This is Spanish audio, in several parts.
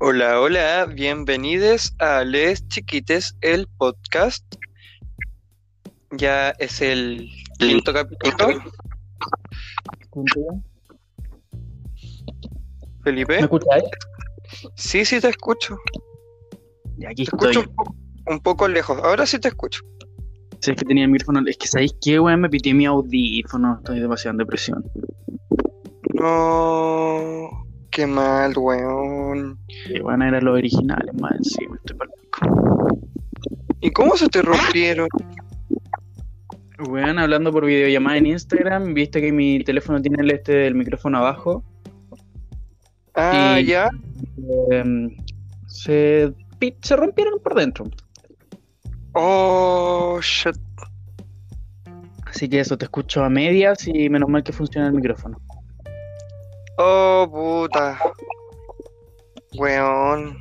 Hola, hola, bienvenidos a Les Chiquites, el podcast. Ya es el quinto capítulo. Felipe. ¿Me escucháis? Sí, sí te escucho. Ya, aquí Te estoy. escucho un, po- un poco lejos. Ahora sí te escucho. Si es que tenía el micrófono. Es que, ¿sabéis qué, weón? Me pitié mi audífono. Estoy demasiado en depresión. No, qué mal, weón. A ir a los originales más encima. Estoy pa'l pico. ¿Y cómo se te rompieron? Weón, hablando por videollamada en Instagram, viste que mi teléfono tiene el este del micrófono abajo. Ah, Y- ya. Em, se, se rompieron por dentro. Oh, shit. Así que eso, te escucho a medias y menos mal que funciona el micrófono. Oh, puta. Weón,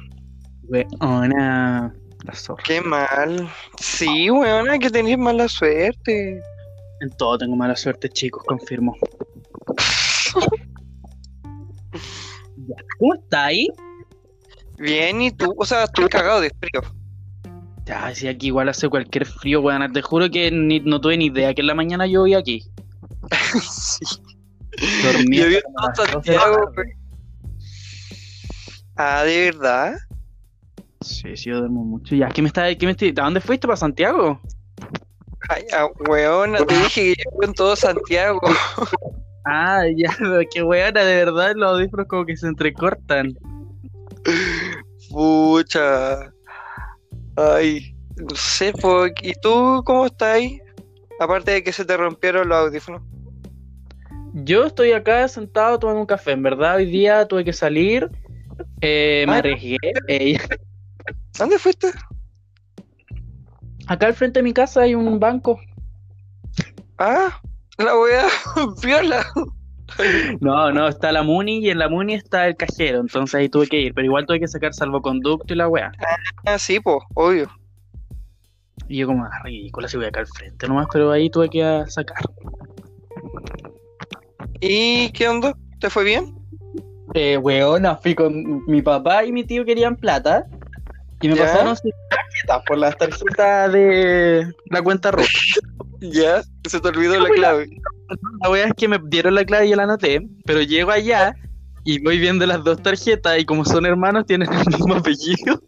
Weona, la zorra. qué mal. Sí, weón, hay que tener mala suerte. En todo tengo mala suerte, chicos, confirmo. ¿Cómo está ahí? Bien, ¿y tú? O sea, estoy cagado de frío. Ya, si aquí igual hace cualquier frío, weón. Te juro que ni- no tuve ni idea que en la mañana llovía aquí. sí. Dormí Yo la Santiago, güey. Ah, ¿de verdad? Sí, sí, yo duermo mucho. Ya, ¿qué me está, qué me estoy- ¿A dónde fuiste para Santiago? Ay, ah, weón, te dije que yo en todo Santiago. Ah, ya, qué weona, de verdad los audífonos como que se entrecortan. Pucha. Ay, no sé, ¿y tú cómo estás ahí? Aparte de que se te rompieron los audífonos. Yo estoy acá sentado tomando un café. En verdad, hoy día tuve que salir. eh, me Ah. arriesgué. eh, ¿Dónde fuiste? acá al frente de mi casa hay un banco. Ah, la wea, viola. No, no, está la Muni y en la Muni está el cajero. Entonces ahí tuve que ir. Pero igual tuve que sacar salvoconducto y la weá. Ah, sí, po, obvio. Y yo como, ah, ridícula si voy acá al frente nomás. Pero ahí tuve que ah, sacar. ¿Y qué onda? ¿Te fue bien? Eh, weona, fui con mi papá y mi tío querían plata. Y me ¿Ya? pasaron sus tarjetas por las tarjetas de la cuenta roja. Ya, se te olvidó la clave. La wea es que me dieron la clave y yo la anoté, pero llego allá y voy viendo las dos tarjetas y como son hermanos tienen el mismo apellido.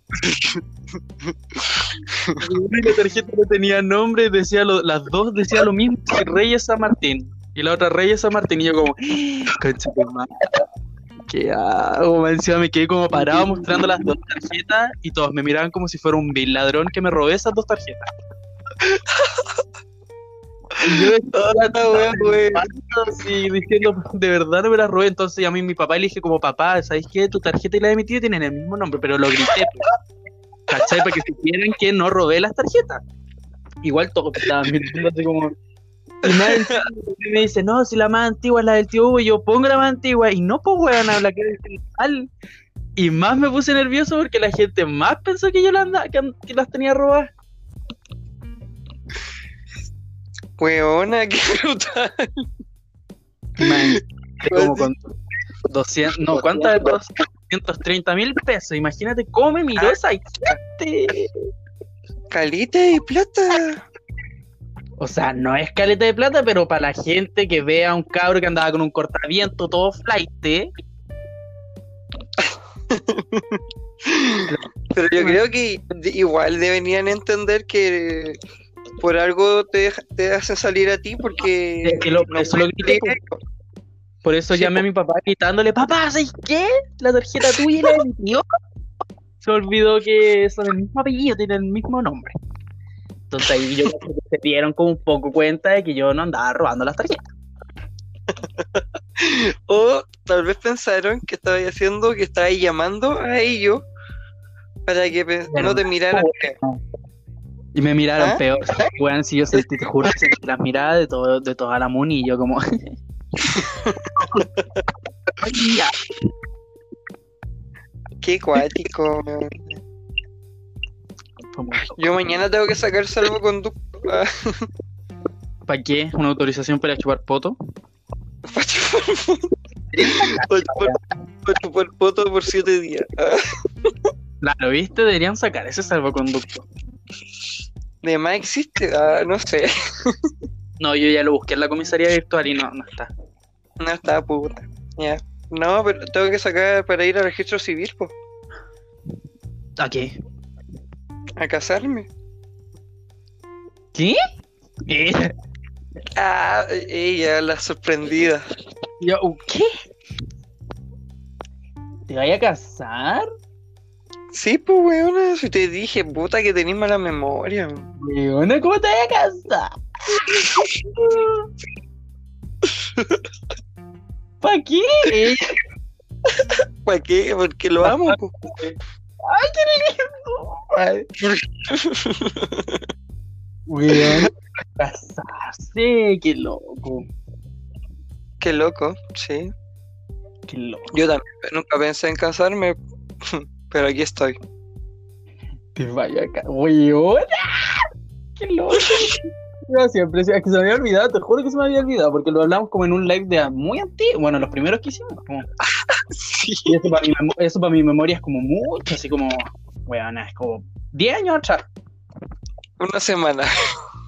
y la tarjeta no tenía nombre, decía lo- las dos decía lo mismo que Reyes San Martín. Y la otra Reyes San Martín y yo como, concha ¿qué hago? Man, Encima me quedé como parado mostrando las dos tarjetas y todos me miraban como si fuera un vil ladrón que me robé esas dos tarjetas. Y yo la wea, wey. así diciendo, de verdad no me la robé. Entonces llamé a mi papá y le dije como, papá, ¿sabes qué? Tu tarjeta y la de mi tío tienen el mismo nombre, pero lo grité. pues. ¿Cachai? Para que supieran que no robé las tarjetas. Igual todos estaban mintiendo así como... Y más encima me dice, no, si la más antigua es la del tío Hugo, y yo pongo la más antigua. Y no, pues, weón, habla que es mal. Y más me puse nervioso porque la gente más pensó que yo la andaba, que, que las tenía robadas. Weona, qué brutal. Man, como con 200, no, ¿cuántas? 230 mil pesos. Imagínate cómo me miró esa gente. Calita y plata. O sea, no es caleta de plata, pero para la gente que vea a un cabro que andaba con un cortaviento todo flight, Pero yo creo que igual deberían entender que por algo te, te hacen salir a ti porque Es que lo- no eso lo grité, por eso Sí, llamé a mi papá gritándole, papá, ¿sabes qué? La tarjeta tuya y la de mi tío. Se olvidó que son el mismo apellido, tienen el mismo nombre. Entonces ahí yo creo que se dieron como un poco cuenta de que yo no andaba robando las tarjetas. O tal vez pensaron que estaba haciendo, que estaba llamando a ellos para que no te miraran. Y me miraron ¿Ah? peor. Weón, si yo sentí, te juro, sentí las miradas de, todo, de toda la muni y yo como... Qué cuático. Yo mañana tengo que sacar salvoconducto. ¿Para qué? ¿Una autorización para chupar poto? para chupar- para chupar- poto por siete días. Claro, ¿viste? Deberían sacar ese salvoconducto. ¿De más existe? Ah, no sé. No, yo ya lo busqué en la comisaría virtual y no, no está. No está puta. Ya. No, pero tengo que sacar para ir al registro civil, po, ¿A qué? A casarme. ¿Qué? ¿Qué? Ah, ella, la sorprendida. Yo, ¿Qué? ¿Te vaya a casar? Sí, pues, weona, si te dije, puta, que tenés mala memoria. Weona, ¿cómo te vaya a casar? ¿Para qué? ¿Para qué? Porque lo amo, po. ¡Ay, qué lindo! Weón, casarse, qué loco, Qué loco, sí. qué loco. Yo también nunca pensé en casarme, pero aquí estoy. Te vaya a casar, weón. Qué loco. Siempre, es que se me había olvidado, te juro que se me había olvidado, porque lo hablamos como en un live de muy antiguo, bueno, los primeros que hicimos. como- Sí. y eso para, mi eso para mi memoria es como mucho, así como, weón, es como 10 años atrás. Una semana.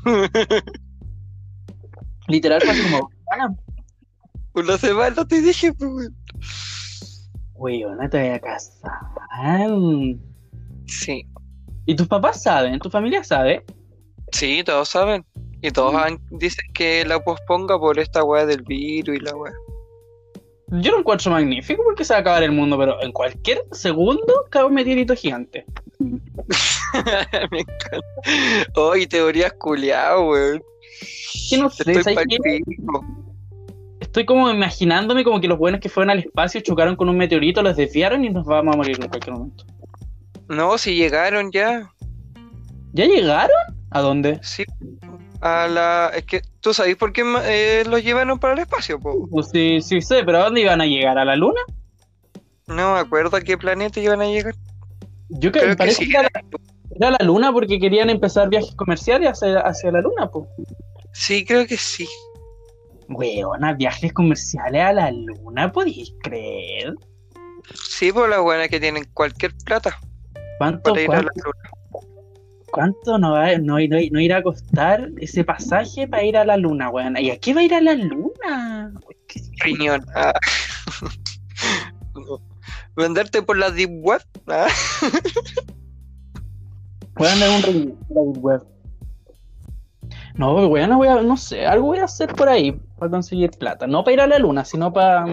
Literal, fue como, "Ah, Una semana te dije, pues, weón. weón, no te voy a casar. Sí, ¿Y tus papás saben? ¿Tu familia sabe? sí, todos saben. Y todos han- dicen que la posponga por esta weá del virus y la weá. Yo lo encuentro magnífico porque se va a acabar el mundo, pero en cualquier segundo cae un meteorito gigante. Me encanta. Oh, y teorías culiadas, weón. Que no sé, Estoy. Estoy como imaginándome como que los buenos que fueron al espacio chocaron con un meteorito, los desviaron y nos vamos a morir en cualquier momento. No, si llegaron ya. ¿Ya llegaron? ¿A dónde? Sí. A la. Es que tú sabes por qué eh, los llevaron para el espacio, po. Pues sí, sí sé, pero ¿a dónde iban a llegar? ¿A la luna? No me acuerdo a qué planeta iban a llegar. Yo creo, Creo que parece sí. que era, era la luna porque querían empezar viajes comerciales hacia, hacia la luna, pues. Sí, creo que sí. Weona, viajes comerciales a la luna, ¿podéis creer? Sí, por las buenas que tienen cualquier plata ¿Cuánto, para ir a la luna. Cuánto no, va, no, no, no irá a costar ese pasaje para ir a la luna, weón? ¿Y a qué va a ir a la luna? Riñón. Ah. No. Venderte por la deep web. Ah. A andar un review la Deep web. No, weón, no voy a, no sé, algo voy a hacer por ahí para conseguir plata. No para ir a la luna, sino para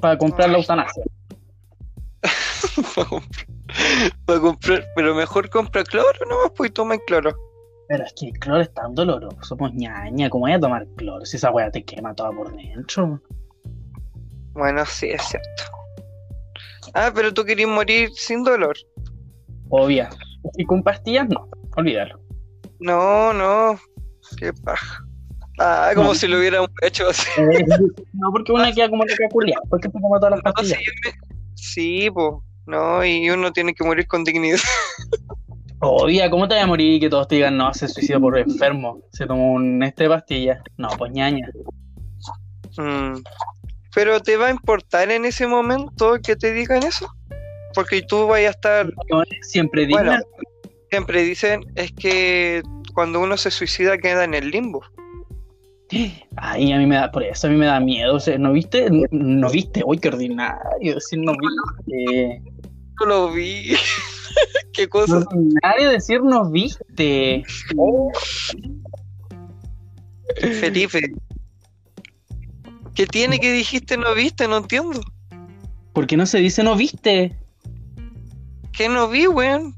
para comprar la eutanasia. para comprar, Pero mejor compra cloro nomás, pues toma el cloro. Pero es que el cloro es tan doloroso, pues ñaña, ¿cómo voy a tomar cloro si esa weá te quema toda por dentro? Bueno, sí, es cierto. Ah, pero tú querías morir sin dolor. Obvia. Y con pastillas no, olvídalo. No, no. Qué paja. Ah, como No. si lo hubiéramos hecho así. no, porque una queda como loca culiada, porque te como todas las No, sí, pastillas. me- sí, po. No, y uno tiene que morir con dignidad. Obvia, ¿cómo te vas a morir y que todos te digan, no, se suicidó por enfermo? Se tomó un este de pastillas. No, pues ñaña. Mm. Pero te va a importar en ese momento que te digan eso. Porque tú vas a estar, No, Siempre digna. Bueno. siempre dicen, es que cuando uno se suicida queda en el limbo. Ay, a mí me da, por eso a mí me da miedo. O sea, ¿no viste? No, no viste, uy, qué ordinario. Decir no viste. No lo vi. Qué cosa. ordinario decir no viste. Felipe. ¿Qué tiene que dijiste no viste? No entiendo. ¿Por qué no se dice no viste? ¿Qué no vi, weón?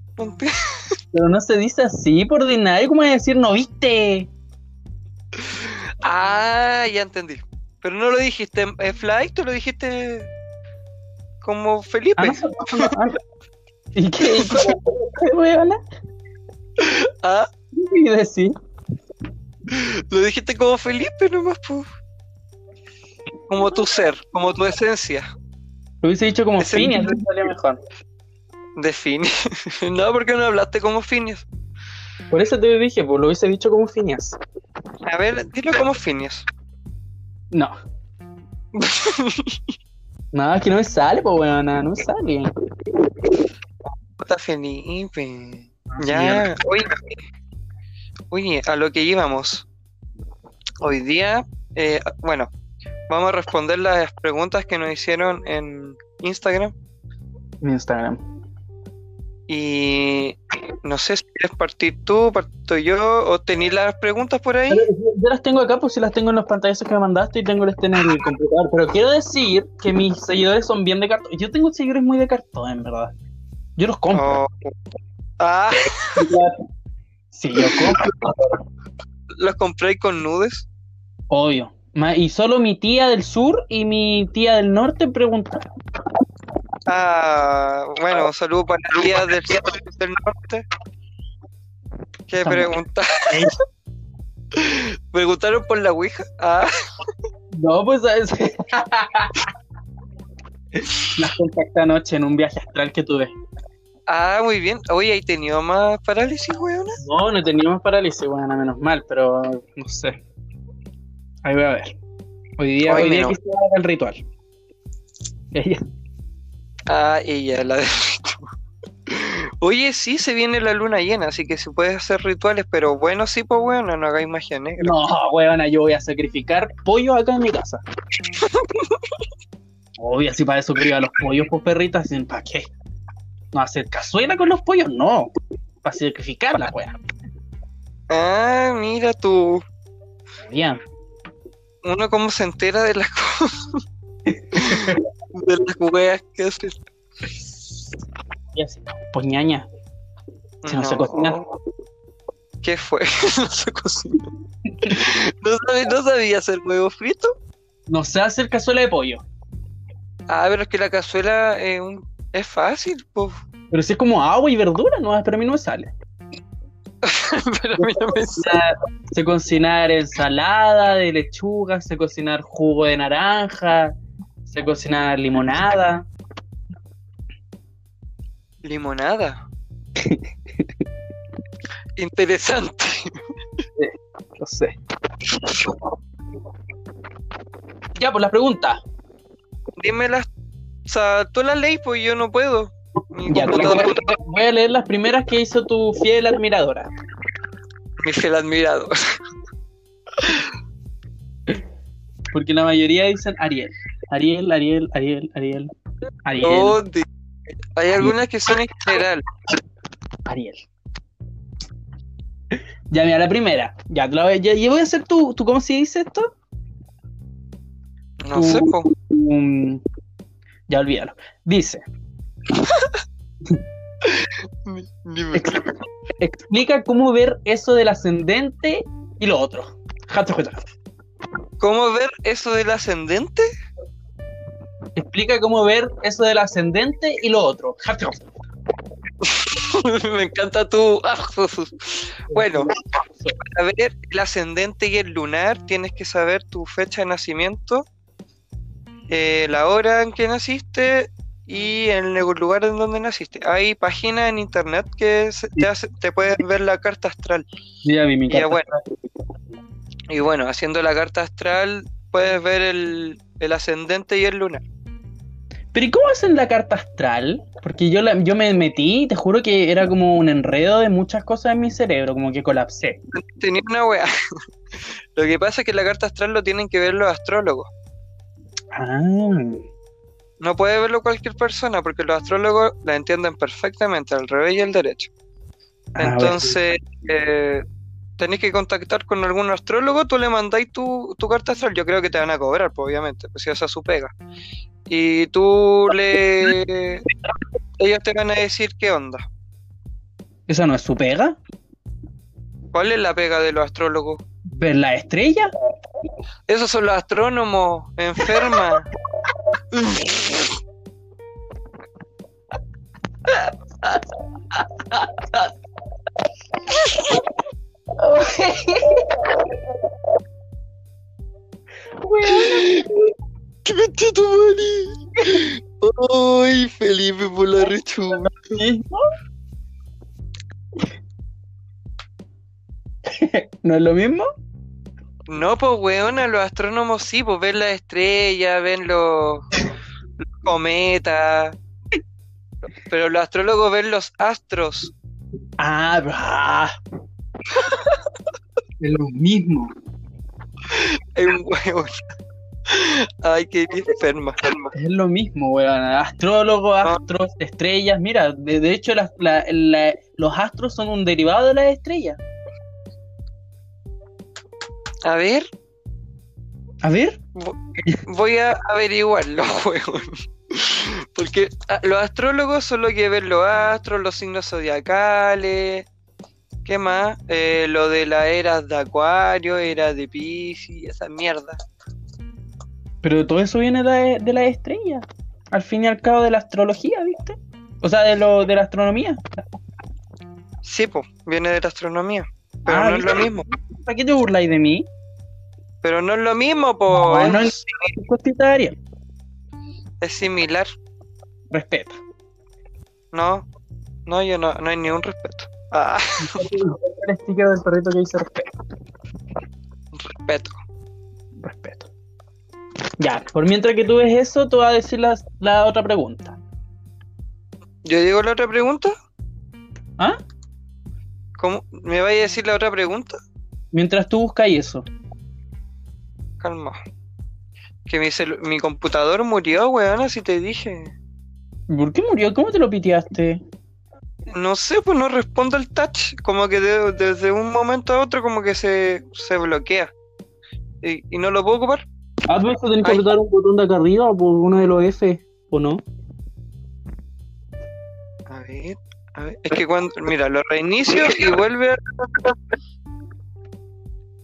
Pero no se dice así, por ordinario. ¿Cómo es decir no viste? Ah, ya entendí. Pero no lo dijiste en flight, tú lo dijiste como Felipe. Ah, ah. ¿Y qué? ¿Y cómo? Ah, ¿Qué decir? lo dijiste como Felipe nomás, pues. Como tu ser, como tu esencia. Lo hubiese dicho como Phineas, salía mejor. De Phineas. no, porque no hablaste como Phineas. Por eso te dije, pues lo hubiese dicho como Phineas. A ver, dilo como Phineas. No. No, es que no me sale, pues weón, no me sale. Puta Felipe. Ya, oye, oye, a lo que íbamos. Hoy día, eh, bueno, vamos a responder las preguntas que nos hicieron en Instagram. Mi Instagram. Y no sé si quieres partir tú, parto yo, o tenéis las preguntas por ahí. Yo las tengo acá, pues si las tengo en los pantallazos que me mandaste y tengo este en el computador. Pero quiero decir que mis seguidores son bien de cartón. Yo tengo seguidores muy de cartón, en verdad. Yo los compro. Oh. Ah, Sí, yo compro. ¿los compré con nudes? Obvio. Y solo mi tía del sur y mi tía del norte preguntaron. Ah, bueno, un saludo para la tía del, del norte. ¿Qué También. pregunta? ¿Preguntaron por la Ouija? Ah, No, pues ¿sabes? Las contacté anoche en un viaje astral que tuve. ah, muy bien. Oye, ¿hay tenido más parálisis, weona? No, no he tenido más parálisis, bueno, menos mal, pero no sé. Ahí voy a ver. Hoy día, Ay, hoy día quise el ritual. Ella. Ah, ella, la de... Oye, sí, se viene la luna llena, así que se puede hacer rituales, pero bueno, sí, pues bueno, no hagáis magia negra. No, weona, yo voy a sacrificar pollo acá en mi casa. Obvio, si para eso crío a los pollos, pues perritas, ¿para qué? ¿No hacer cazuela con los pollos? No. Para sacrificar la wea. Ah, mira tú. Bien. Uno cómo se entera de las cosas. De las weas que hace. Y así, pues ñaña. Si no se cocina. ¿Qué fue? no se cocina. ¿No, sabía, ¿No sabía hacer huevo frito? No sé hacer cazuela de pollo. Ah, pero es que la cazuela es, un- es fácil. Pero si es como agua y verdura, no, pero a mí no me sale. pero a mí no me sale. Sé cocinar ensalada de lechuga, sé cocinar jugo de naranja, sé cocinar limonada. Limonada. Interesante. No sé. Ya, pues la pregunta. Dímelas. O sea, tú las leí, pues yo no puedo. Mi Ya, computador, voy a leer las primeras que hizo tu fiel admiradora. mi fiel admirador. Porque la mayoría dicen Ariel. Ariel, Ariel, Ariel, Ariel. Ariel, ¿Dónde? Hay algunas que son en general. Ariel. Ya, mira, la primera. Ya, te la voy, ya, ya voy a hacer tu, tu, ¿cómo se dice esto? No sé, po. Um, ya olvídalo. Dice, Ni- ni me- explica cómo ver eso del ascendente y lo otro. ¿Cómo ver eso del ascendente? Explica cómo ver eso del ascendente y lo otro. Me encanta tu. bueno, para ver el ascendente y el lunar tienes que saber tu fecha de nacimiento, eh, la hora en que naciste y el lugar en donde naciste. Hay páginas en internet que se- te, hace- te puedes ver la carta astral. Ya vi mi Ya, carta. bueno. Y bueno, haciendo la carta astral puedes ver el, el ascendente y el lunar. Pero ¿y cómo hacen la carta astral? Porque yo, la, yo me metí te juro que era como un enredo de muchas cosas en mi cerebro, como que colapsé. Tenía una weá. Lo que pasa es que la carta astral lo tienen que ver los astrólogos. Ah, No puede verlo cualquier persona porque los astrólogos la entienden perfectamente al revés y al derecho. Ah, Entonces, eh, tenéis que contactar con algún astrólogo, tú le mandáis tu, tu carta astral, yo creo que te van a cobrar, pues, obviamente, pues si esa es su pega. Y tú le... Ellos te van a decir qué onda. ¿Esa no es su pega? ¿Cuál es la pega de los astrólogos? ¿Ver la estrella? Esos son los astrónomos, enferma. ¡Qué tu mani! ¡Ay, Felipe por la rechuga! ¿No es lo mismo? No, pues weona, los astrónomos sí, pues ven las estrellas, ven los, los cometas. Pero los astrólogos ven los astros. Ah, bah. Es lo mismo. Es un huevo. Ay, qué enferma. Es lo mismo, weón. Astrólogos, astros, estrellas. Mira, de, de hecho, las- la- la- los astros son un derivado de las estrellas. A ver, A ver. voy a averiguarlo, weón. Porque ah, los astrólogos son los que ven los astros, los signos zodiacales. ¿Qué más? Eh, lo de las eras de Acuario, eras de Pisces, esa mierda. Pero todo eso viene de, de las estrellas. Al fin y al cabo de la astrología, ¿viste? O sea, de lo de la astronomía. Sí, pues, viene de la astronomía. Pero Ah, no es lo mismo. ¿Para qué te burláis de mí? Pero no es lo mismo, pues. no es, es- similar. Respeta. No, no, yo no, no hay ni un respeto. Ah, El sticker del perrito que dice respeto. respeto. Respeto. Ya, por mientras que tú ves eso, te voy a decir la, la otra pregunta. Yo digo la otra pregunta. ¿Ah? ¿Cómo? ¿Me vais a decir la otra pregunta? Mientras tú buscas eso. Calma. Que mi, mi computador murió, weón, así te dije. ¿Por qué murió? ¿Cómo te lo piteaste? No sé, pues no respondo el touch. Como que de- desde un momento a otro como que se, se bloquea. Y, y no lo puedo ocupar. Ah, tú eso tenés que apretar un botón de acá arriba por uno de los F, ¿o no? A ver, a ver. Es que cuando, mira, lo reinicio y vuelve a,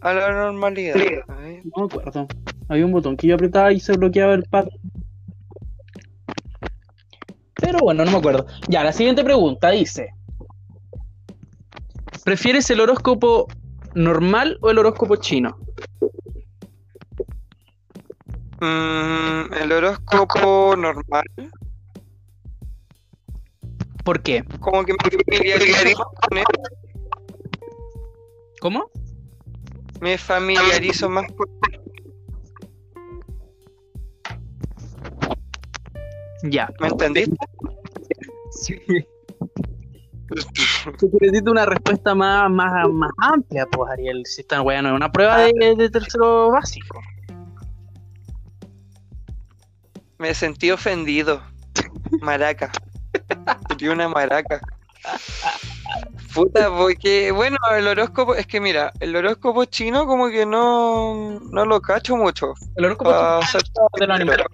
a la normalidad. A ver. No me acuerdo. Había un botón que yo apretaba y se bloqueaba el pad. Pero bueno, no me acuerdo. Ya, la siguiente pregunta dice: ¿Prefieres el horóscopo normal o el horóscopo chino? Mm, el horóscopo normal. ¿Por qué? Como que me familiarizo con él. ¿Cómo? Me familiarizo más con Ya. ¿Me entendiste? Sí. Tú necesitas una respuesta más, más, más amplia, pues, Ariel. Si esta weá no es una prueba de, de tercero básico. Me sentí ofendido. Maraca. Sería una maraca. Puta, porque, bueno, el horóscopo, es que mira, el horóscopo chino como que no, no lo cacho mucho. El horóscopo pa' chino ser de los animales.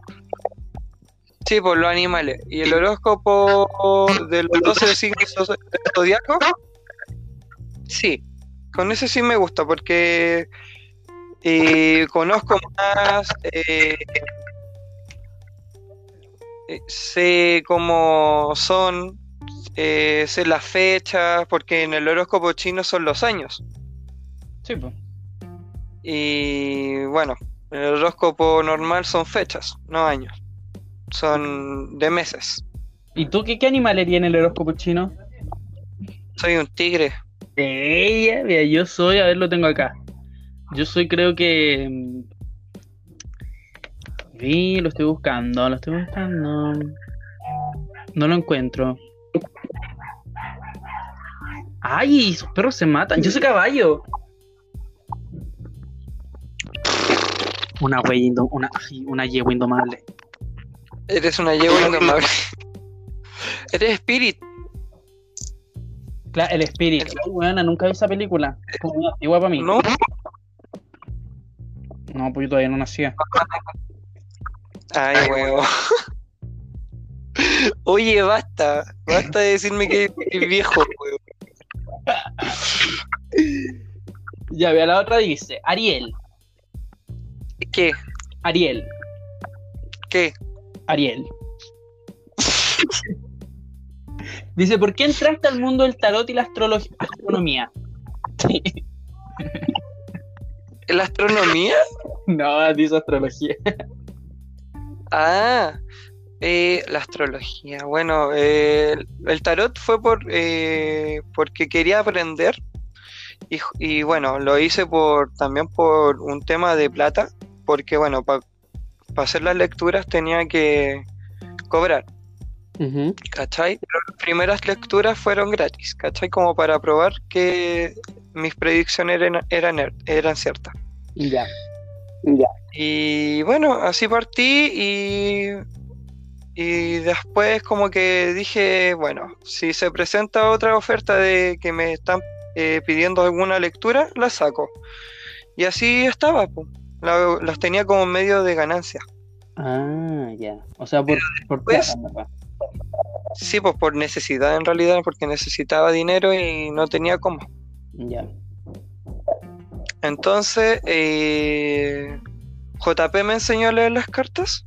Sí, por los animales. Y el horóscopo de los 12 signos zo- zodiacos, sí, con ese sí me gusta porque eh, conozco más, eh, eh, sé cómo son, eh, sé las fechas, porque en el horóscopo chino son los años. Sí, pues. Y bueno, en el horóscopo normal son fechas, no años. Son de meses. ¿Y tú qué, qué animal eres en el horóscopo chino? Soy un tigre. Ella, mira, yo soy, a ver, lo tengo acá. Yo soy, creo que. mm, Vi, lo estoy buscando, lo estoy buscando. No lo encuentro. ¡Ay! Esos perros se matan. Yo soy caballo. Una wey una, una yegua indomable. Eres una yegua indomable. Eres Spirit. Claro, el espíritu. Ay, buena, nunca vi esa película. Antigua para mí. ¿No? No, pues yo todavía no nacía. Ay, huevo. Oye, basta. Basta de decirme que es viejo, huevo. Ya, vea, la otra dice, Ariel, ¿Qué? Ariel, ¿Qué? Ariel. Dice, ¿por qué entraste al mundo del tarot y la astronomía? ¿La astronomía? no, dice astrología. Ah, eh, la astrología. Bueno, eh, el, el tarot fue por eh, porque quería aprender Y, y bueno, lo hice por también por un tema de plata, porque bueno, para hacer las lecturas tenía que cobrar, Ujú. ¿cachai? Pero las primeras lecturas fueron gratis, ¿cachai? Como para probar que mis predicciones eran, eran, er- eran ciertas. Ya. Y bueno, así partí y, y después como que dije, bueno, si se presenta otra oferta de que me están eh, pidiendo alguna lectura, la saco. Y así estaba, po. La- las tenía como medio de ganancia. Ah, ya. O sea, por, por verdad. Sí, pues por necesidad en realidad, porque necesitaba dinero y no tenía cómo. Ya. Entonces, eh, JP me enseñó a leer las cartas.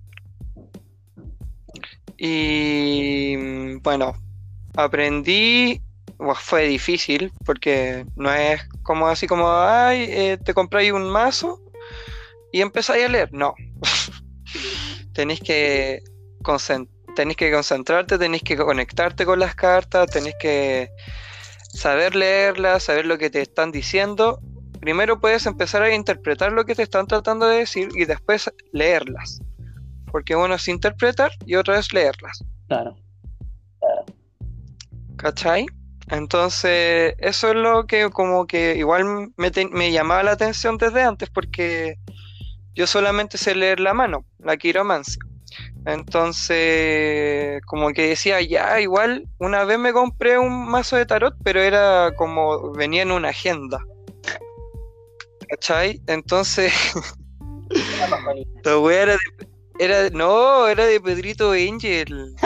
Y mm, bueno, aprendí. Fue difícil porque no es como así como, ay, eh, te compráis un mazo y empezáis a leer. No. tenéis que tenéis que concentrarte, tenéis que conectarte con las cartas, tenéis que saber leerlas, saber lo que te están diciendo primero puedes empezar a interpretar lo que te están tratando de decir y después leerlas. Porque uno es interpretar y otra es leerlas. Claro. ¿Cachai? Entonces, eso es lo que como que igual me, me llamaba la atención desde antes porque yo solamente sé leer la mano, la quiromancia. Entonces, como que decía, ya, igual, una vez me compré un mazo de tarot, pero era como, venía en una agenda. ¿Cachai? Entonces, la wea era de, era, no, era de Pedrito Angel.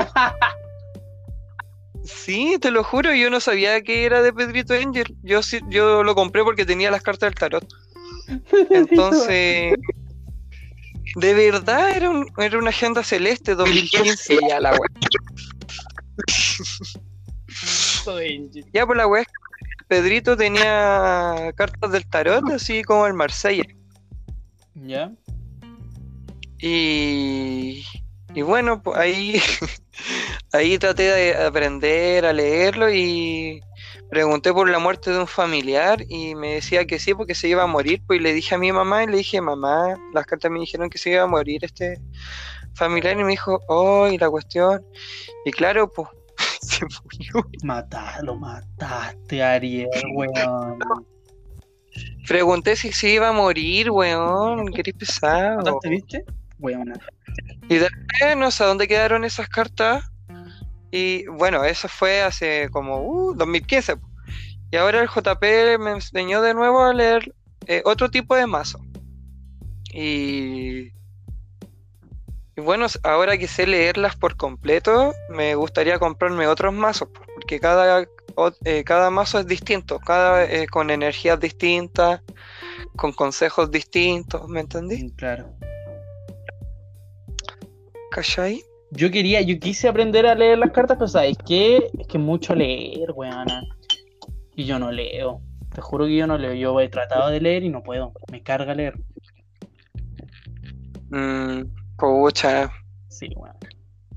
Sí, te lo juro, yo no sabía que era de Pedrito Angel. Yo sí, yo lo compré porque tenía las cartas del tarot. Entonces, de verdad era, un- era una agenda celeste 2015 ya la. Ya por la wea, es que Pedrito tenía cartas del tarot, así como el Marsella. ¿Ya? Y, y bueno, pues ahí, ahí traté de aprender a leerlo y pregunté por la muerte de un familiar y me decía que sí, porque se iba a morir. Pues y le dije a mi mamá y le dije, mamá, las cartas me dijeron que se iba a morir este familiar y me dijo, oh, y la cuestión. Y claro, pues se murió. Matalo, mataste, Ariel, weón. Pregunté si se iba a morir, weón, eres pesado. ¿Mataste, viste? Weón. Y después no sé dónde quedaron esas cartas. Y bueno, eso fue hace como uh, 2015. po. Y ahora el JP me enseñó de nuevo a leer eh, otro tipo de mazo. Y, y bueno, ahora que sé leerlas por completo, me gustaría comprarme otros mazos. po, Porque cada, o- eh, cada mazo es distinto, cada eh, con energías distintas, con consejos distintos, ¿me entendí? Mm, Claro. ¿Cachai? Yo quería, yo quise aprender a leer las cartas, pero ¿sabes qué? Es que es mucho leer, weón. Y yo no leo. Te juro que yo no leo. Yo he tratado de leer y no puedo. Me carga leer. Mm, pucha. Sí, weón.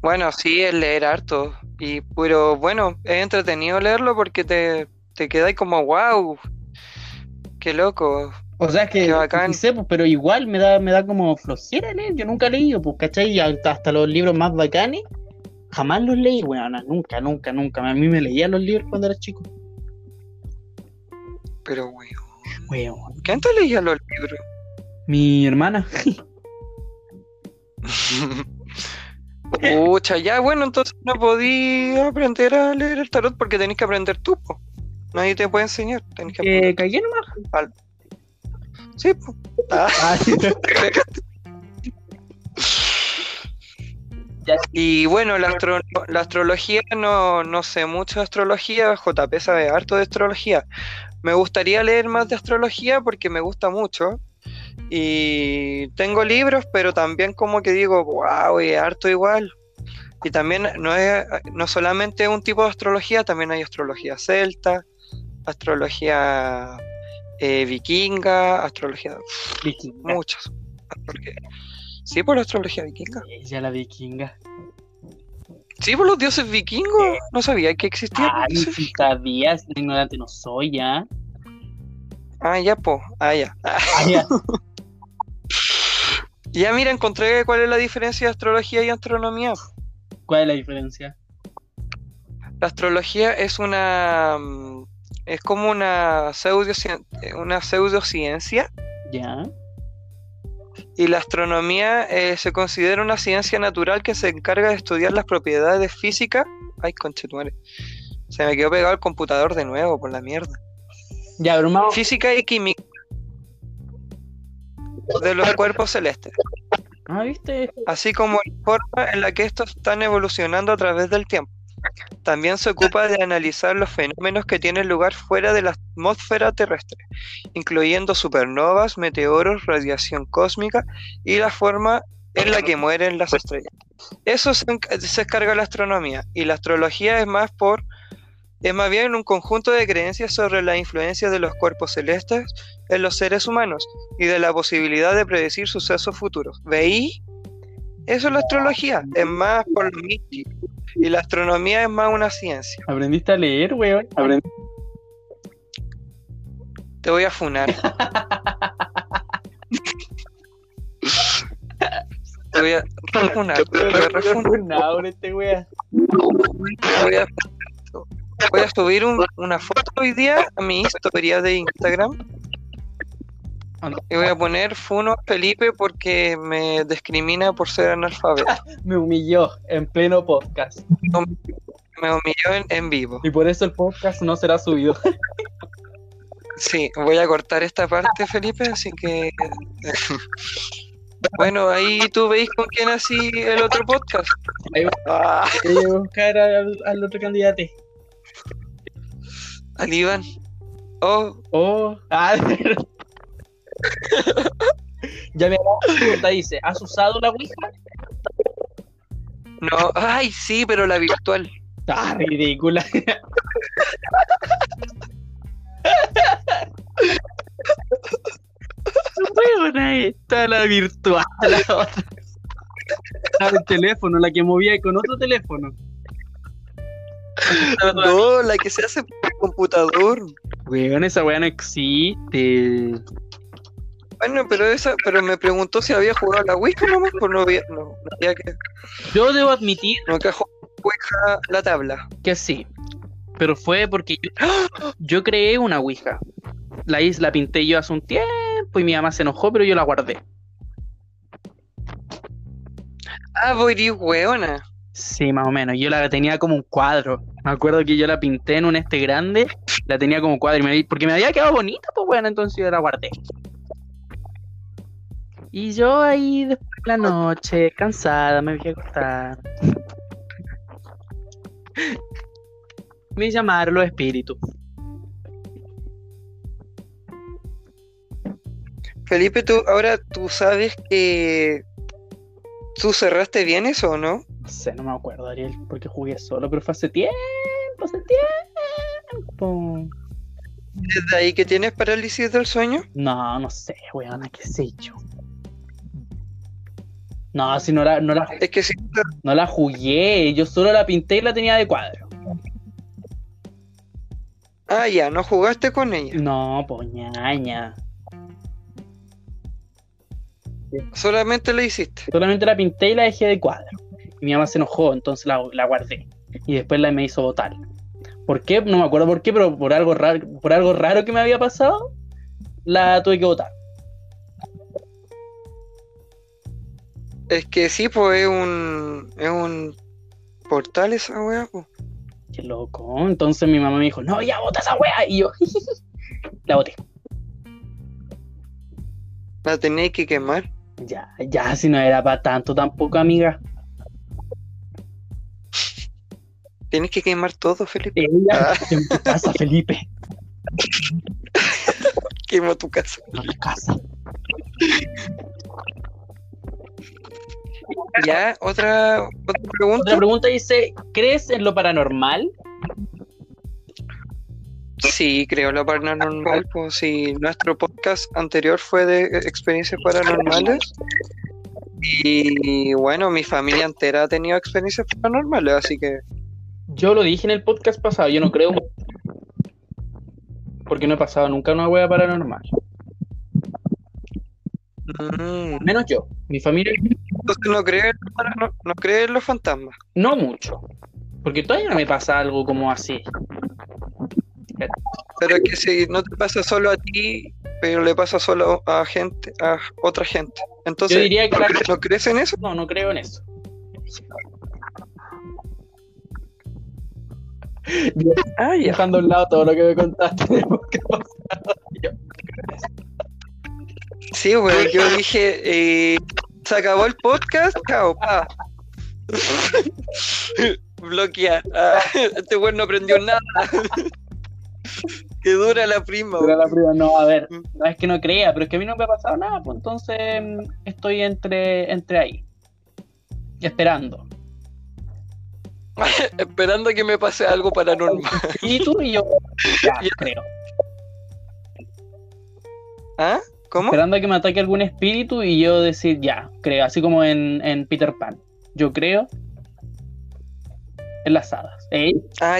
Bueno, sí, es leer harto. Y, pero bueno, es entretenido leerlo porque te, te quedáis como, wow, qué loco. O sea, es que Qué sé, pues, pero igual me da, me da como flojera leer. Yo nunca he leído, pues, ¿cachai? Y hasta, hasta los libros más bacanes, jamás los leí, weón. Nunca, nunca, nunca. A mí me leía los libros cuando era chico. Pero, weón, Weón. ¿quién te leía los libros? Mi hermana. Pucha, ya, bueno, entonces no podí aprender a leer el tarot porque tenés que aprender tú, po. Nadie te puede enseñar, tenés que aprender. Eh, cagué nomás. Sí. Ah. Y bueno, la, astro- la astrología, no, no sé mucho de astrología, JP sabe harto de astrología. Me gustaría leer más de astrología porque me gusta mucho. Y tengo libros, pero también como que digo, wow, es harto igual. Y también no es no solamente un tipo de astrología, también hay astrología celta, astrología eh, vikinga, astrología, Vikinga. muchas. Astrología. Sí, por la astrología vikinga. Ella la vikinga. Sí, por los dioses vikingos. No sabía que existían. Ay, si sabías, ignorante no soy ya. Ah, ya, po. Ah, ya. Ah, ya. Ya, mira, encontré cuál es la diferencia de astrología y astronomía. ¿Cuál es la diferencia? La astrología es una. Es como una, pseudo, una pseudociencia Ya. y la astronomía eh, se considera una ciencia natural que se encarga de estudiar las propiedades de física. Ay, conchetumare. Se me quedó pegado el computador de nuevo por la mierda. Ya, más- Física y química de los cuerpos celestes, Ah, ¿viste? así como la forma en la que estos están evolucionando a través del tiempo. También se ocupa de analizar los fenómenos que tienen lugar fuera de la atmósfera terrestre, incluyendo supernovas, meteoros, radiación cósmica y la forma en la que mueren las estrellas. Eso se, se encarga la astronomía y la astrología es más por es más bien un conjunto de creencias sobre la influencia de los cuerpos celestes en los seres humanos y de la posibilidad de predecir sucesos futuros. ¿Veí? Eso es la astrología, es más por lo místico. Y la astronomía es más una ciencia. Aprendiste a leer, weón. Te voy a funar. Te voy a refunar. Te voy a refunar. Este weón. Voy a, voy a subir un- una foto hoy día a mi historia de Instagram. Y voy a poner Funo Felipe porque me discrimina por ser analfabeto. Me humilló en pleno podcast. Me humilló en, en vivo. Y por eso el podcast no será subido. Sí, voy a cortar esta parte, Felipe, así que. Bueno, ahí tú veis con quién así el otro podcast. Ahí Ah, Voy a buscar al, al otro candidato. al Iván. Oh, Oh, ah, ya me pregunta, dice, ¿has usado la Ouija? no. Ay, sí, pero la virtual. Ah, ridícula. Buena esta, la virtual, la otra. Del teléfono, la que movía con otro teléfono. No, la que se hace por el computador. Weón, esa weá no existe. Bueno, pero esa, pero me preguntó si había jugado a la Ouija nomás, pues no había, no, no había que, Yo debo admitir no la Ouija la tabla. que sí. Pero fue porque yo, yo creé una Ouija. La, is- la pinté yo hace un tiempo y mi mamá se enojó, pero yo la guardé. Ah, voy a ir hueona. Sí, más o menos. Yo la tenía como un cuadro. Me acuerdo que yo la pinté en un este grande, la tenía como cuadro, y me- porque me había quedado bonita, pues bueno, entonces yo la guardé. Y yo ahí después de la noche, cansada, me fui a acostar. Me llamaron los espíritus. Felipe, tú, ahora tú sabes que tú cerraste bien eso o no? No sé, no me acuerdo, Ariel, porque jugué solo, pero fue hace tiempo, hace tiempo. ¿Desde ahí que tienes parálisis del sueño? No, no sé, weón, qué sé yo. No, si no la, no la, Es que si no la jugué, yo solo la pinté y la tenía de cuadro. Ah, ya, no jugaste con ella. No, poñaña. Solamente la hiciste. Solamente la pinté y la dejé de cuadro. Y mi mamá se enojó, entonces la, la guardé. Y después la me hizo botar. ¿Por qué? No me acuerdo por qué, pero por algo raro, por algo raro que me había pasado, la tuve que botar. Es que sí, pues es un. Es un portal esa weá, pues. Qué loco. Entonces mi mamá me dijo, no, ya bota esa wea. Y yo, la boté. La tenéis que quemar. Ya, ya, si no era para tanto tampoco, amiga. Tienes que quemar todo, Felipe. Ella, en tu casa, Felipe. Quemo tu casa. Tu casa. Ya, otra, otra Otra pregunta. pregunta dice, ¿crees en lo paranormal? Sí, creo lo paranormal. Pues sí, nuestro podcast anterior fue de experiencias paranormales. Y bueno, mi familia entera ha tenido experiencias paranormales, así que Yo lo dije en el podcast pasado, yo no creo. porque no he pasado nunca una wea paranormal. Mm, Menos yo. Mi familia Entonces no crees no, no crees en los fantasmas. no mucho. Porque todavía no me pasa algo como así. Pero que si no te pasa solo a ti, pero le pasa solo a gente, a otra gente. Entonces, Yo diría que ¿no crees en eso? No, no creo en eso. Ah, Dejando a un lado todo lo que me contaste de pasó. Sí, güey, yo dije, eh, se acabó el podcast, chao, pa. Bloquear. Ah, este güey no aprendió nada. que dura la prima, güey. la prima, no, a ver, no es que no crea, pero es que a mí no me ha pasado nada, pues entonces mm, estoy entre, entre ahí. Esperando. Esperando que me pase algo paranormal. Y tú y yo, ya, Ya. creo. ¿Ah? ¿Cómo? Esperando a que me ataque algún espíritu y yo decir, ya, creo, así como en, en Peter Pan. Yo creo en las hadas. ¿Eh? Ya.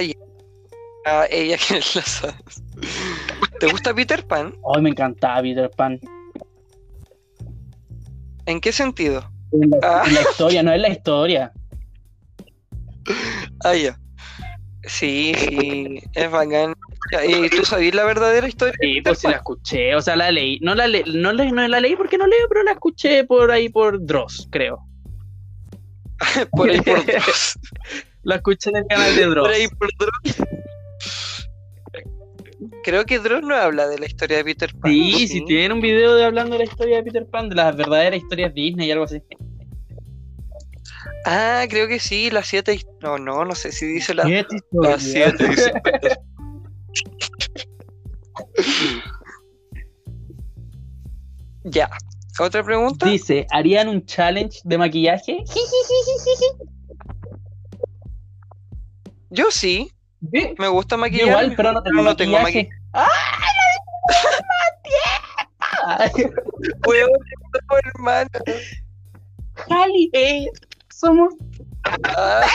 Ah, ella que es las hadas. ¿Te gusta Peter Pan? Hoy me encantaba Peter Pan. ¿En qué sentido? En la, Ah. en la historia, no es la historia. Ah, ya. Sí, sí, es bacán. Ya, ¿Y tú sabías la verdadera historia? de Sí, pues sí la escuché, o sea, la leí. No la, le no, le no la leí porque no leo, pero la escuché por ahí por Dross, creo. Por ahí por dos. La escuché en el canal de Dross. Por ahí por Dross. Creo que Dross no habla de la historia de Peter Pan. Sí, sí, tiene un video de hablando de la historia de Peter Pan, de las verdaderas historias Disney y algo así. Ah, creo que sí, las siete. No, no, no sé si dice la- Siete historias. las siete. Ya. ¿Otra pregunta? Dice, ¿harían un challenge de maquillaje? Yo sí, Sí, me gusta yo maquillarme. igual, pero no tengo no tengo maquillaje. ¡Ah! Weón, no, hermano. Jali, eh, somos Ah.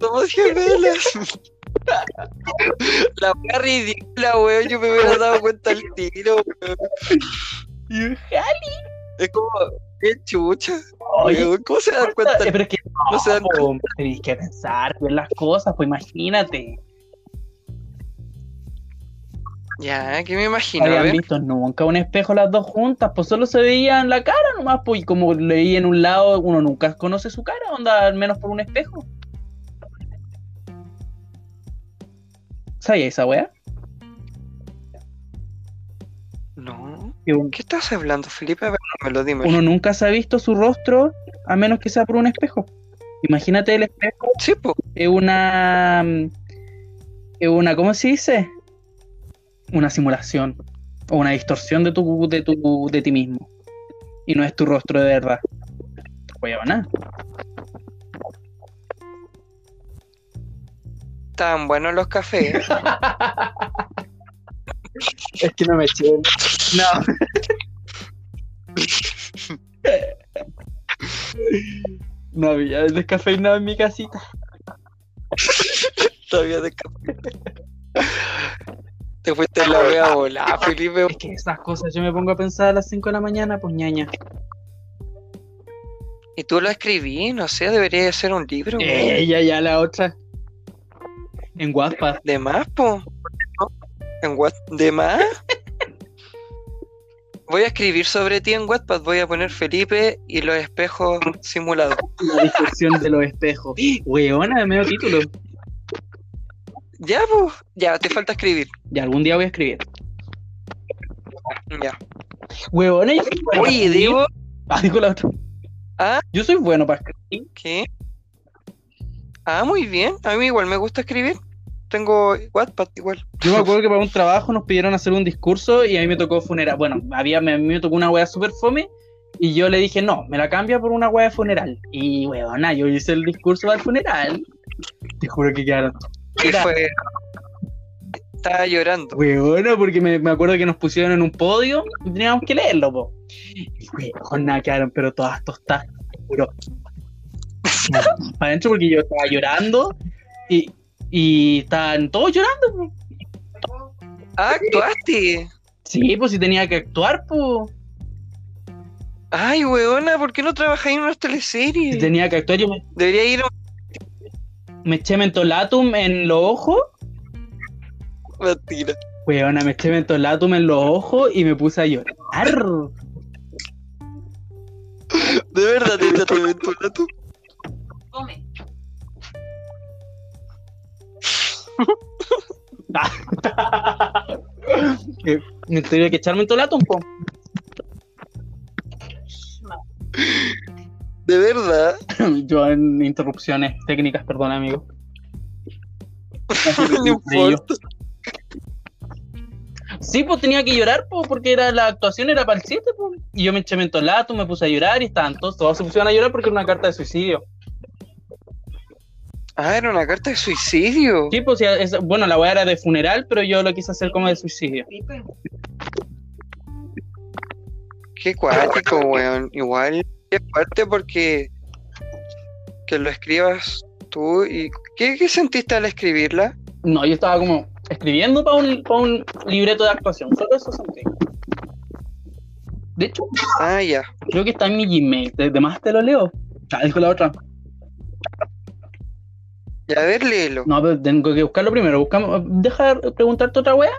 Somos gemelas. La wea ridícula, weón. Yo me hubiera dado cuenta al tiro, weón. Jali. Es como, qué chucha. Oye, weón. ¿Cómo se dan cuenta? pero es que No se dan po, tenéis que pensar, ver las cosas, pues imagínate. Ya, que me imagino, No habían visto nunca un espejo las dos juntas, pues solo se veían la cara nomás, pues y como leí en un lado, uno nunca conoce su cara, onda, al menos por un espejo. ¿Sabía esa wea? No. ¿Qué estás hablando, Felipe? A ver, no me lo dime. uno nunca se ha visto su rostro a menos que sea por un espejo. Imagínate el espejo Sí, po. es una es una ¿cómo se dice? una simulación o una distorsión de tu de tu de ti mismo y no es tu rostro de verdad Voy a nada Estaban buenos los cafés. es que no me eché no no había descafeinado en mi casita Todavía de café. Te fuiste en la wea volada, Felipe. es que esas cosas yo me pongo a pensar a las 5 de la mañana pues ñaña Y tú lo escribí, no sé, debería ser un libro. ella ya la otra en Wattpad ¿De más, po? ¿En What? ¿De más? Voy a escribir sobre ti en Wattpad, voy a poner Felipe y los espejos simulados. La distorsión de los espejos. Weona, medio título. Ya, pues, ya, te falta escribir. Ya algún día voy a escribir. Ya. Weona, yo soy bueno Oye, digo, Ah, digo la otra. ¿Ah? Yo soy bueno para escribir. ¿qué? Ah, muy bien. A mí igual me gusta escribir. Tengo Wattpad igual. Yo me acuerdo que para un trabajo nos pidieron hacer un discurso y a mí me tocó funeral. Bueno, había, me- a mí me tocó una wea super fome y yo le dije, no, me la cambia por una wea de funeral. Y weona, yo hice el discurso del funeral. Te juro que quedaron. Y fue. Estaba llorando. Weona, porque me, me acuerdo que nos pusieron en un podio y teníamos que leerlo, po. Y weona, quedaron, pero todas tostadas. Pero. para adentro porque yo estaba llorando y, y estaban todos llorando, po. Ah, actuaste. Sí, pues si tenía que actuar, pues. Ay, weona, ¿por qué no trabajáis en unas Si teleseries? tenía que actuar, yo me, Debería ir a me eché mentolatum en los ojos. Mentira. Weona, me eché mentolatum en los ojos y me puse a llorar. ¿De verdad te echaste mentolato? Come. Me tuve que echar mentolatum, po. ¿De verdad? Yo en interrupciones técnicas, perdón, amigo. No importa. Sí, pues tenía que llorar, pues, porque era la actuación era para el 7, pues. Y yo me eché mentolatum, me puse a llorar y estaban todos, todos se pusieron a llorar porque era una carta de suicidio. Ah, era una carta de suicidio. Sí, pues, es- bueno, la weá era de funeral, pero yo lo quise hacer como de suicidio. Pipe. Qué cuático, weón. Igual es fuerte porque que lo escribas tú y ¿qué, qué sentiste al escribirla? No, yo estaba como escribiendo para un, pa' un libreto de actuación, solo eso sentí. De hecho, Ah, ya. creo que está en mi Gmail, de, de más te lo leo. Ah, dijo la otra. Ya, a ver, léelo. No, pero tengo que buscarlo primero. Buscamos, deja de preguntarte otra wea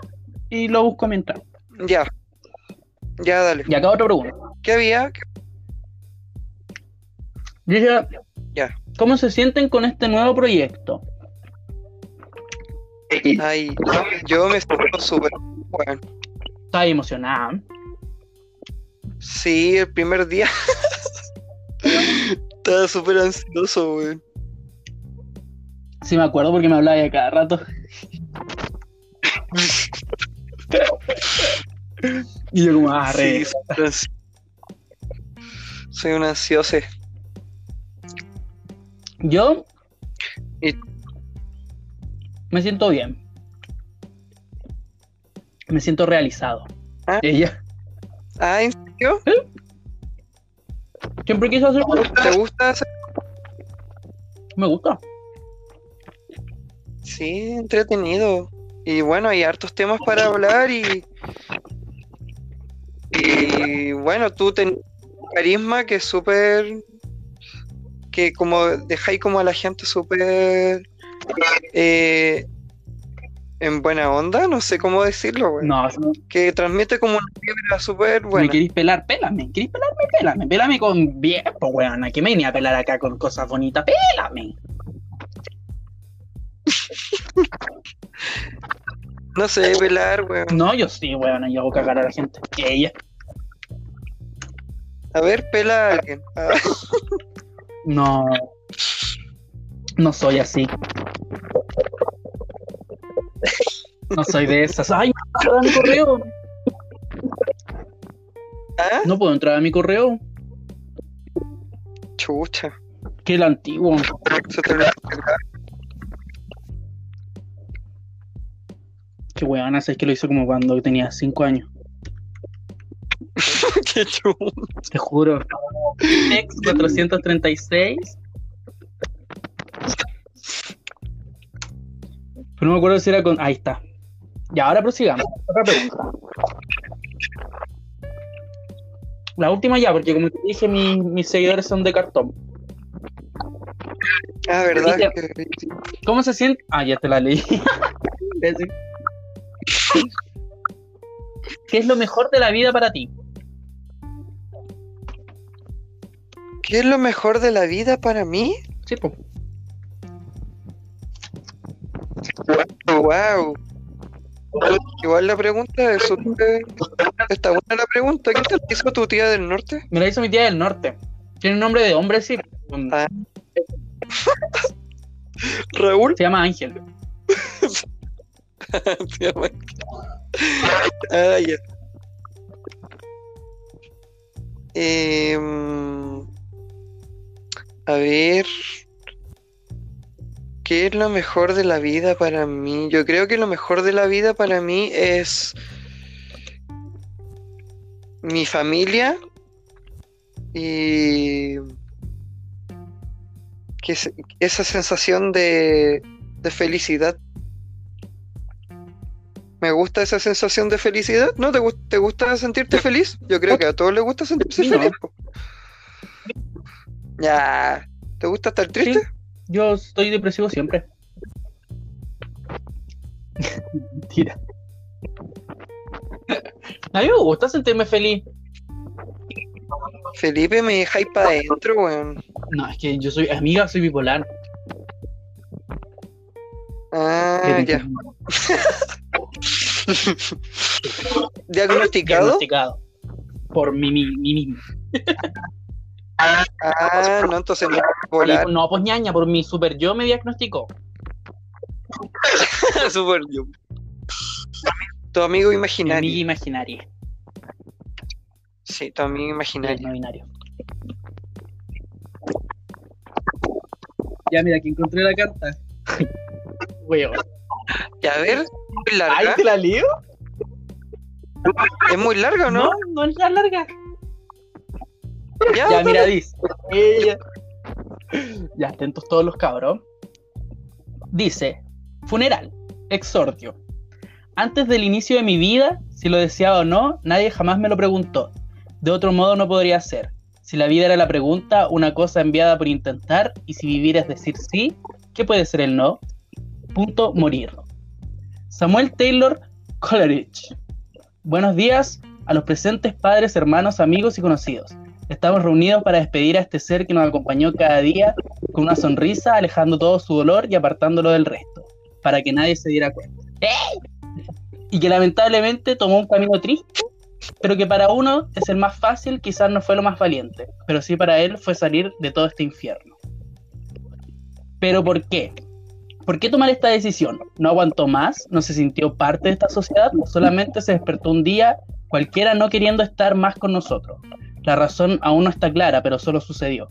y lo busco mientras. Ya. Ya, dale. Y acá otra pregunta. ¿Qué había? Dice, Ya. ¿cómo se sienten con este nuevo proyecto? Ay, yo me siento súper, weón. Estaba emocionada. Sí, el primer día estaba súper ansioso, weón. Sí, me acuerdo porque me hablaba de cada rato. y yo como, ah, re. Sí. Soy un ansioso. Yo Y- me siento bien. Me siento realizado. Ah. Ella Ah, ¿en serio? siempre quiso hacer ¿Te gusta hacer? Me gusta. Sí, entretenido. Y bueno, hay hartos temas para hablar y. Y bueno, tú tenés carisma que es súper. que como dejáis como a la gente súper. eh, en buena onda, no sé cómo decirlo, güey. No, me- Que transmite como una vibra súper si me buena. queréis pelar, pélame. ¿Queréis pelarme? Pélame. Pélame con bien, pues weón. que me venía a pelar acá con cosas bonitas? Pélame. No sé, pelar, weón. No, yo sí, weón. Yo hago cagar a la gente. Ella. A ver, pela a alguien. Ah, No. No soy así. No soy de esas. Ay, no puedo entrar a mi correo. ¿Ah? No puedo entrar a mi correo. Chucha. Que el antiguo. Se te Que weón, es que lo hizo como cuando tenía 5 años. Qué chulo. Te juro. Next 436. Pero no me acuerdo si era con. Ahí está. Y ahora prosigamos. Otra pregunta. La última ya, porque como te dije, mi- mis seguidores son de cartón. Ah, ¿verdad? ¿Cómo se siente? Ah, ya te la leí. ¿Qué es lo mejor de la vida para ti? ¿Qué es lo mejor de la vida para mí? Sí, po. Wow. Igual la pregunta es súper. Está buena la pregunta. ¿Qué te la hizo tu tía del norte? Me la hizo mi tía del norte. Tiene un nombre de hombre, sí. Ah. Raúl. Se llama Ángel. Ah, ya. Em, a ver. ¿Qué es lo mejor de la vida para mí? Yo creo que lo mejor de la vida para mí es mi familia y que esa sensación de, de felicidad. Me gusta esa sensación de felicidad. ¿No te, gu- te gusta sentirte feliz? Yo creo que a todos les gusta sentirse Sí, feliz. Ya. ¿Te gusta estar triste? Sí. Yo estoy depresivo siempre. Mentira. A mí me gusta sentirme feliz. Felipe, me dejáis para adentro, weón. No, es que yo soy amiga, soy bipolar. Ah, ya. ¿Diagnosticado? Diagnosticado. Por mí, mí, mí mismo. Ah, no, entonces no es bipolar. No, pues ñaña, por mi super yo me diagnosticó. Super yo. Tu amigo Mi imaginario. amiga imaginaria. Sí, tu amigo imaginario. No binario. Ya, mira, que encontré la carta. Weón. Ya, a ver, muy larga. Ay, ¿te la leo? ¿Es muy larga o no? No, no es tan larga. Ya, Ya, mira, dice. Ella. Ya, atentos todos los cabros. Dice: Funeral, exordio. Antes del inicio de mi vida, si lo deseaba o no, nadie jamás me lo preguntó. De otro modo no podría ser. Si la vida era la pregunta, una cosa enviada por intentar, y si vivir es decir sí, ¿qué puede ser el no? Punto morir. Samuel Taylor Coleridge. Buenos días a los presentes padres, hermanos, amigos y conocidos. Estamos reunidos para despedir a este ser que nos acompañó cada día con una sonrisa, alejando todo su dolor y apartándolo del resto, para que nadie se diera cuenta. Y que lamentablemente tomó un camino triste, pero que para uno es el más fácil, quizás no fue lo más valiente, pero sí para él fue salir de todo este infierno. ¿Pero por qué? ¿Por qué tomar esta decisión? ¿No aguantó más? ¿No se sintió parte de esta sociedad? ¿O solamente se despertó un día cualquiera no queriendo estar más con nosotros? La razón aún no está clara, pero solo sucedió.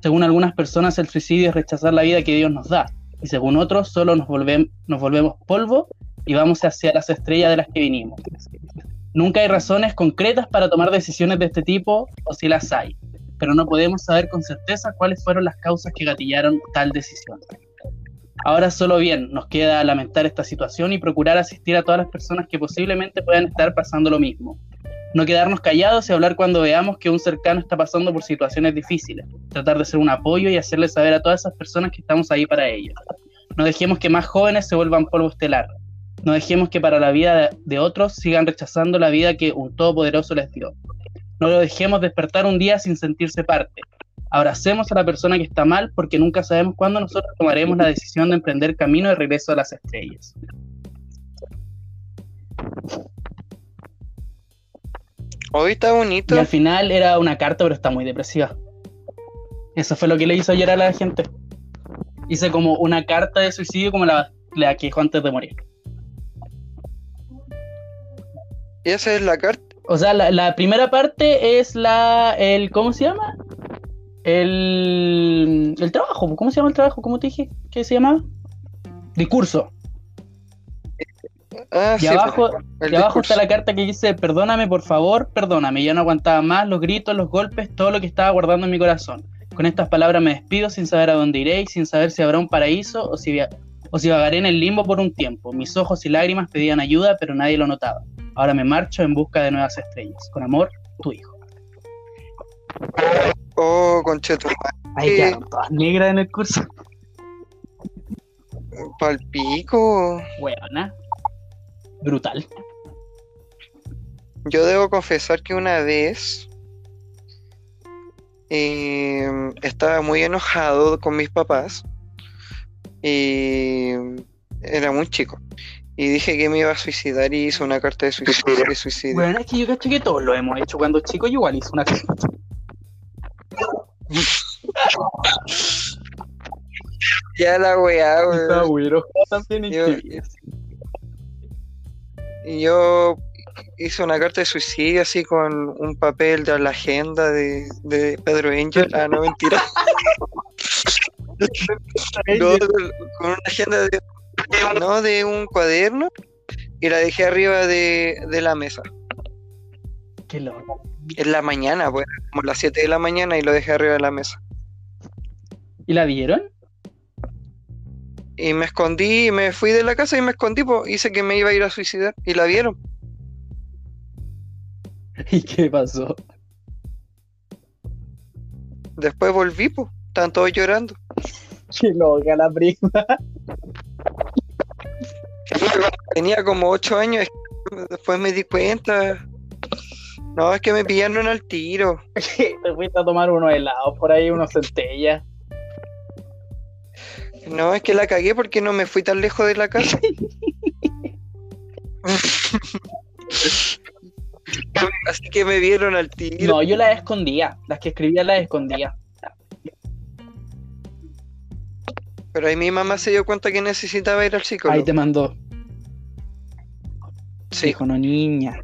Según algunas personas, el suicidio es rechazar la vida que Dios nos da, y según otros, solo nos volvemos polvo y vamos hacia las estrellas de las que vinimos. Nunca hay razones concretas para tomar decisiones de este tipo, o si las hay, pero no podemos saber con certeza cuáles fueron las causas que gatillaron tal decisión. Ahora solo bien, nos queda lamentar esta situación y procurar asistir a todas las personas que posiblemente puedan estar pasando lo mismo. No quedarnos callados y hablar cuando veamos que un cercano está pasando por situaciones difíciles. Tratar de ser un apoyo y hacerle saber a todas esas personas que estamos ahí para ellos. No dejemos que más jóvenes se vuelvan polvo estelar. No dejemos que para la vida de otros sigan rechazando la vida que un todopoderoso les dio. No lo dejemos despertar un día sin sentirse parte. Abracemos a la persona que está mal porque nunca sabemos cuándo nosotros tomaremos la decisión de emprender camino de regreso a las estrellas. Hoy está bonito. Y al final era una carta, pero está muy depresiva. Eso fue lo que le hizo llorar a la gente. Hice como una carta de suicidio como la, la que dijo antes de morir. Y esa es la carta. O sea, la, la primera parte es la. el ¿Cómo se llama? El, el trabajo. ¿Cómo se llama el trabajo? ¿Cómo te dije que se llama? Discurso. Ah, Y sí, abajo, y abajo está la carta que dice: Perdóname, por favor, perdóname. Ya no aguantaba más los gritos, los golpes, todo lo que estaba guardando en mi corazón. Con estas palabras me despido sin saber a dónde iré y sin saber si habrá un paraíso o si, o si vagaré en el limbo por un tiempo. Mis ojos y lágrimas pedían ayuda, pero nadie lo notaba. Ahora me marcho en busca de nuevas estrellas. Con amor, tu hijo. Oh, concheto. Ahí Sí. quedaron todas negras en el curso. Palpico. Buena. Brutal. Yo debo confesar que una vez eh, estaba muy enojado con mis papás y era muy chico. Y dije que me iba a suicidar y hice una carta de suicidio. de suicidio. Bueno, es que yo cacho que todos lo hemos hecho cuando chicos. Yo igual hice una carta. Ya la weá, weón. Yo- Y yo hice una carta de suicidio así con un papel de la agenda de, de Pedro Angel. Ah, no, mentira. No, con, con una agenda de, no, de un cuaderno y la dejé arriba de, de la mesa. Qué loco. En la mañana, pues, como las 7 de la mañana y lo dejé arriba de la mesa. ¿Y la vieron? y me escondí, me fui de la casa y me escondí, pues hice que me iba a ir a suicidar y la vieron. ¿Y qué pasó? Después volví, pues, estaban todos llorando. Qué loca la prima. Tenía como ocho años, después me di cuenta. No, es que me pillaron al tiro. Te fuiste a tomar unos helados por ahí, unos centellas. No, es que la cagué porque no me fui tan lejos de la casa. Así que me vieron al tiro. No, yo las escondía. Las que escribía las escondía. Pero ahí mi mamá se dio cuenta que necesitaba ir al psicólogo. Ahí te mandó. Sí. Dijo, no, niña.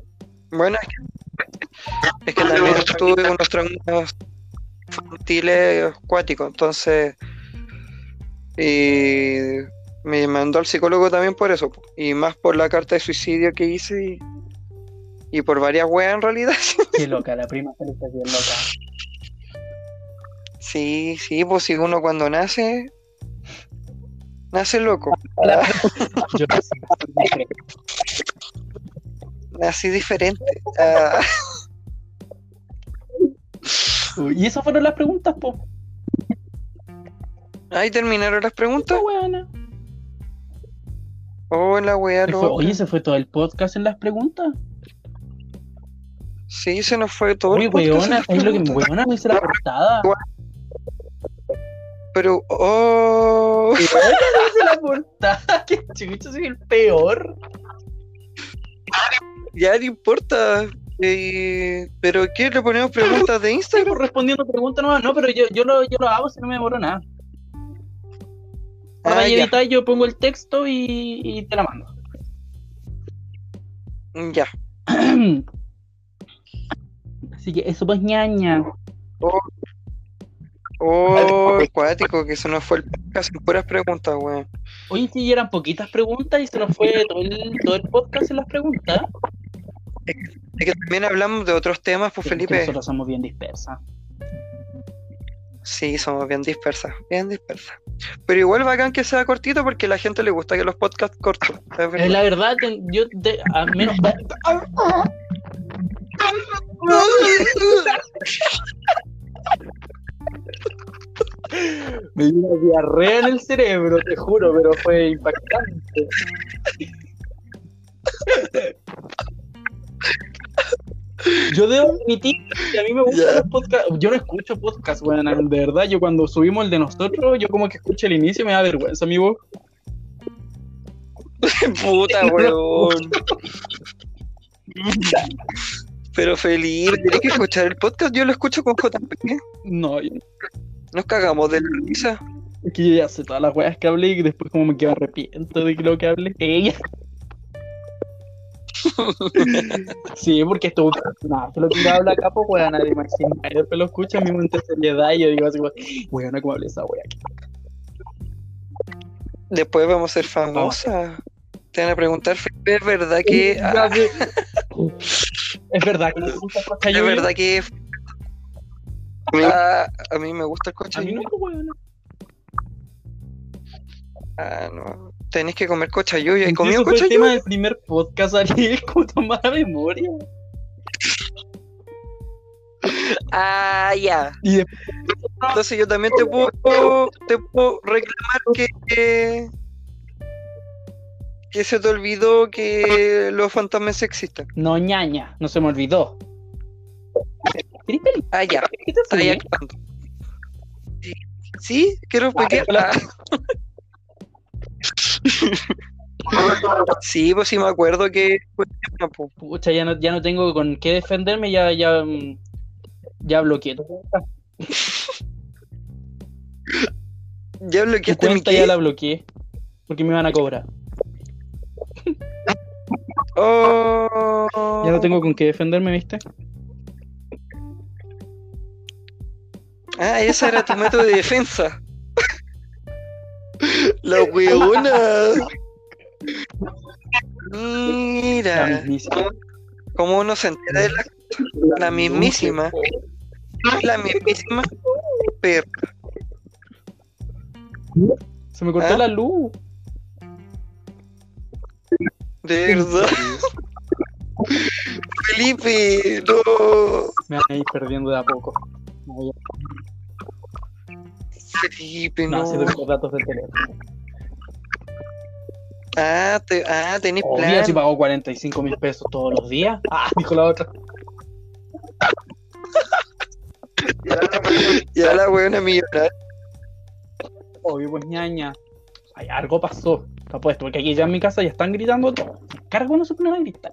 Bueno, es que, es que también tuve unos traumas infantiles acuáticos, entonces y me mandó al psicólogo también por eso, y más por la carta de suicidio que hice y, y por varias weas en realidad. Qué loca, la prima se está bien loca. Sí, sí, pues si uno cuando nace, nace loco, Yo sé. nací diferente. Uy, Y esas fueron las preguntas, po. Ahí terminaron las preguntas. Esta weona. Oh, loca. Oye, se fue todo el podcast en las preguntas. Sí, se nos fue todo. Oye, el podcast weona, es lo que preguntas. weona me hice la portada. Pero, oh, me hice la portada. Que chucho, soy el peor. ya no importa. Eh, pero ¿qué? ¿Le ponemos preguntas de Instagram? respondiendo preguntas nomás. No, pero yo, yo, lo, yo lo hago si no me demoro nada. Ahora Ah, ya yo pongo el texto y, y te la mando. Ya. Así que eso pues ñaña. Oh, acuático, que se nos fue el podcast en puras preguntas, weón. Oye, si eran poquitas preguntas y se nos fue todo el, todo el podcast en las preguntas. Es que también hablamos de otros temas, pues Sí, es que Felipe. Nosotros somos bien dispersas. Sí, somos bien dispersas, bien dispersas. Pero igual bacán que sea cortito porque a la gente le gusta que los podcasts cortos. es la verdad, te- yo de, a menos. Me dio una diarrea en el cerebro, te juro, pero fue impactante. Yo debo admitir que a mí me gustan Ya. los podcasts. Yo no escucho podcasts, weón. De verdad, yo cuando subimos el de nosotros, yo como que escucho el inicio y me da vergüenza, mi voz. Puta, weón. Pero Felipe, tienes que escuchar el podcast. Yo lo escucho con JP. No, yo- Nos cagamos de la risa. es que yo ya sé todas las weas que hablé y después como me arrepiento de lo que hablé. Ella. sí, porque estuvo nada, que lo que habla acá, pues weón, nadie imagina. Y después lo escucha, a mí me seriedad y yo digo así, weón, ¿cómo hablé esa wea aquí? Después vamos a ser famosas. Te van a preguntar, ¿es verdad que.? Es verdad que me gusta el ¿Es verdad que.? Ah, a mí me gusta el A mí no, weón. Ah, no. Tenés que comer cochayuyo. ¿Y comió fue el tema del primer podcast, Ariel, como tomar memoria. Ah, ya. Entonces yo también te puedo, te puedo reclamar que, que, que se te olvidó que los fantasmas existen. no, ñaña, no se me olvidó. Ah, ya. ¿Qué te. Sí, quiero. Sí, pues sí me acuerdo que Pucha, ya no, ya no tengo con qué defenderme, ya, ya, mm, ya bloqueé. Ya bloqueaste mi cuenta ya la bloqueé. Porque me van a cobrar. Oh. Ya no tengo con qué defenderme, ¿viste? Ah, ese era tu método de defensa. La. La Mira, mismísima. como uno se entera de la, la mismísima, la mismísima perra. Se me cortó ¿Ah? la luz. De verdad. Felipe, no. Me van a ir perdiendo de a poco. Felipe, No, no. si datos del teléfono. Ah, te, ah, tenés Obvio, plan. si pago 45 mil pesos todos los días. Ah, dijo la otra. Ya la weona millonaria. Obvio, pues ñaña. Ay, algo pasó. Te apuesto, porque aquí ya en mi casa ya están gritando todo. Cargo no se ponen a gritar.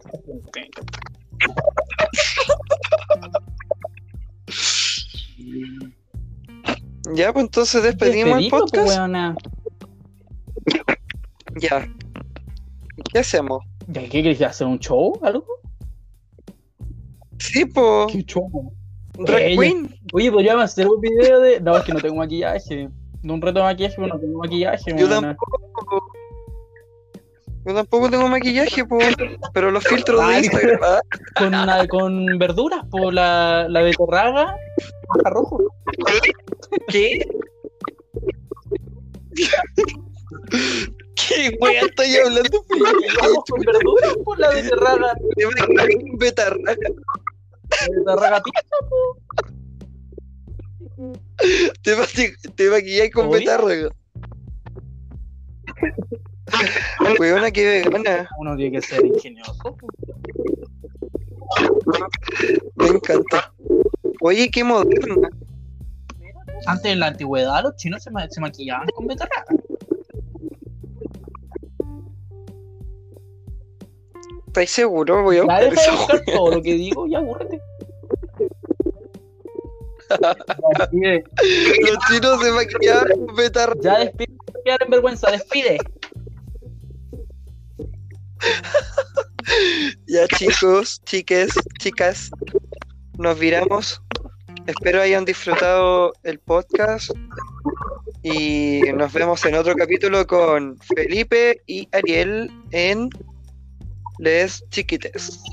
Ya, pues entonces despedimos el pues, podcast. Ya. ¿Qué hacemos? ¿Ya qué querés hacer un show? ¿Algo? Sí, po. ¿Qué show? Drag. Queen. Oye, podríamos hacer un video de. No, es que no tengo maquillaje. De un reto de maquillaje, pero no tengo maquillaje. Yo tampoco. Yo tampoco tengo maquillaje, po. Pero los filtros de Instagram. ah, Con, una- con verduras, por la, la beterraga, hoja rojo. ¿Qué? ¿Qué wea estoy hablando, Vamos con verduras, por la beterraga. Betarraga. La po. Te, maqui- te maquilláis con betarraga. Weona, qué vegana. Uno tiene que ser ingenioso. Me encanta. Oye, qué moderna. Antes en la antigüedad los chinos se, ma- se maquillaban con beterraga. ¿Estáis seguros? Voy a Ya buscar deja de buscar todo lo que digo, ya aburrete. Ya Los chinos se maquillaban con betarraga. ya despide, quedar en vergüenza, despide. Ya chicos, chiques, chicas, nos viramos. Espero hayan disfrutado el podcast y nos vemos en otro capítulo con Felipe y Ariel en Les Chiquites.